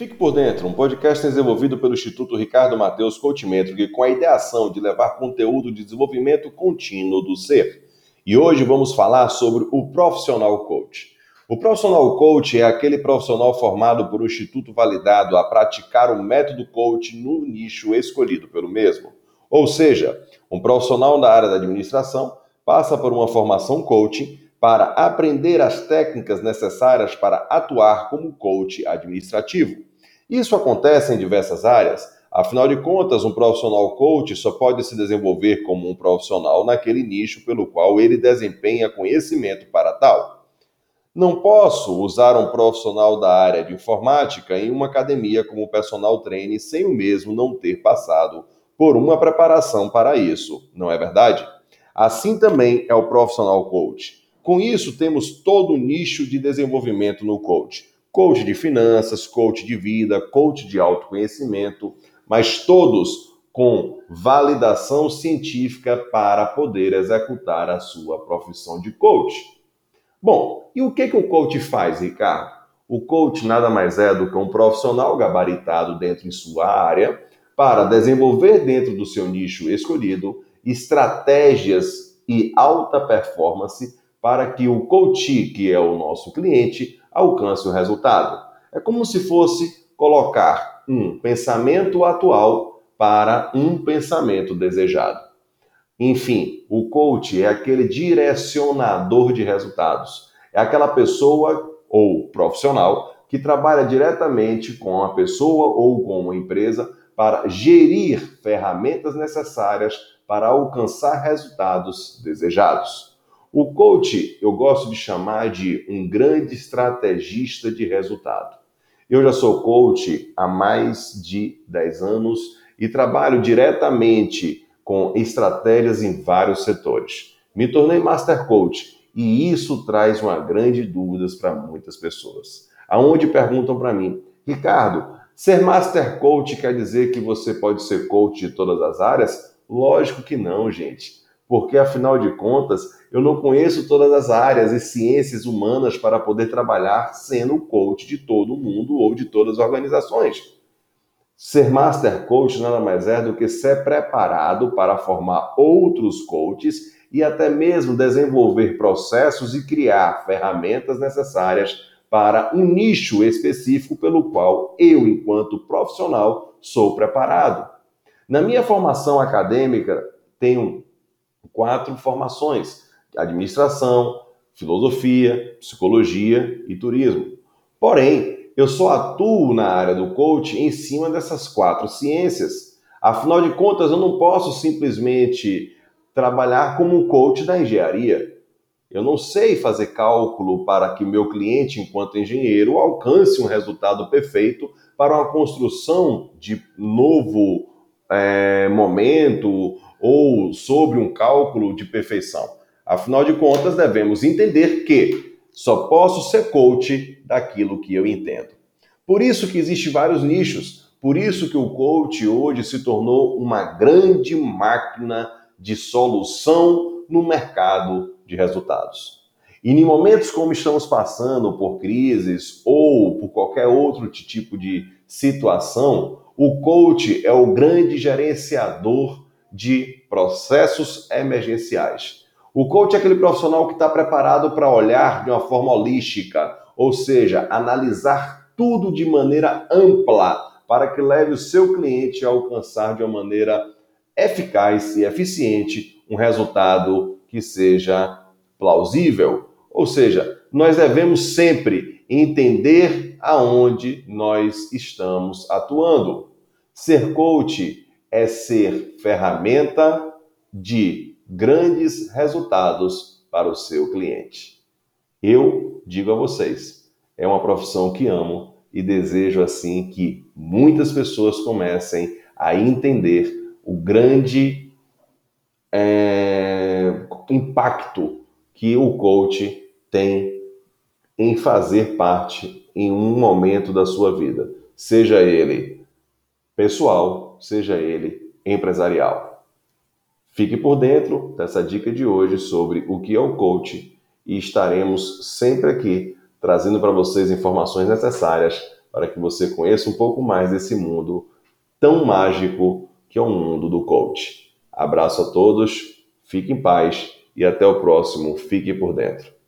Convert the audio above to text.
Fique por dentro, um podcast desenvolvido pelo Instituto Ricardo Mateus Coachmetric com a ideação de levar conteúdo de desenvolvimento contínuo do ser. E hoje vamos falar sobre o profissional coach. O profissional coach é aquele profissional formado por um instituto validado a praticar o método coach no nicho escolhido pelo mesmo. Ou seja, um profissional da área da administração passa por uma formação coaching para aprender as técnicas necessárias para atuar como coach administrativo. Isso acontece em diversas áreas, afinal de contas, um profissional coach só pode se desenvolver como um profissional naquele nicho pelo qual ele desempenha conhecimento para tal. Não posso usar um profissional da área de informática em uma academia como personal trainer sem o mesmo não ter passado por uma preparação para isso, não é verdade? Assim também é o profissional coach. Com isso, temos todo o nicho de desenvolvimento no coach. Coach de finanças, coach de vida, coach de autoconhecimento, mas todos com validação científica para poder executar a sua profissão de coach. Bom, e o que, que o coach faz, Ricardo? O coach nada mais é do que um profissional gabaritado dentro de sua área para desenvolver dentro do seu nicho escolhido estratégias e alta performance para que o coach, que é o nosso cliente, alcance o resultado. É como se fosse colocar um pensamento atual para um pensamento desejado. Enfim, o coach é aquele direcionador de resultados. É aquela pessoa ou profissional que trabalha diretamente com a pessoa ou com uma empresa para gerir ferramentas necessárias para alcançar resultados desejados. O coach eu gosto de chamar de um grande estrategista de resultado. Eu já sou coach há mais de 10 anos e trabalho diretamente com estratégias em vários setores. Me tornei Master Coach e isso traz uma grande dúvida para muitas pessoas. Aonde perguntam para mim, Ricardo, ser Master Coach quer dizer que você pode ser coach de todas as áreas? Lógico que não, gente porque afinal de contas eu não conheço todas as áreas e ciências humanas para poder trabalhar sendo coach de todo mundo ou de todas as organizações. Ser Master Coach nada mais é do que ser preparado para formar outros coaches e até mesmo desenvolver processos e criar ferramentas necessárias para um nicho específico pelo qual eu, enquanto profissional, sou preparado. Na minha formação acadêmica, tenho quatro formações: administração, filosofia, psicologia e turismo. Porém, eu só atuo na área do coach em cima dessas quatro ciências. Afinal de contas, eu não posso simplesmente trabalhar como um coach da engenharia. Eu não sei fazer cálculo para que meu cliente, enquanto engenheiro, alcance um resultado perfeito para uma construção de novo é, momento ou sobre um cálculo de perfeição. Afinal de contas, devemos entender que só posso ser coach daquilo que eu entendo. Por isso que existem vários nichos, por isso que o coach hoje se tornou uma grande máquina de solução no mercado de resultados. E em momentos como estamos passando por crises ou por qualquer outro tipo de situação, o coach é o grande gerenciador de processos emergenciais. O coach é aquele profissional que está preparado para olhar de uma forma holística, ou seja, analisar tudo de maneira ampla para que leve o seu cliente a alcançar de uma maneira eficaz e eficiente um resultado que seja plausível. Ou seja, nós devemos sempre entender aonde nós estamos atuando. Ser coach é ser ferramenta de grandes resultados para o seu cliente. Eu digo a vocês, é uma profissão que amo e desejo assim que muitas pessoas comecem a entender o grande é, impacto que o coach tem em fazer parte em um momento da sua vida, seja ele pessoal, seja ele empresarial. Fique por dentro dessa dica de hoje sobre o que é o coach e estaremos sempre aqui trazendo para vocês informações necessárias para que você conheça um pouco mais desse mundo tão mágico que é o mundo do coach. Abraço a todos, fique em paz e até o próximo Fique por Dentro.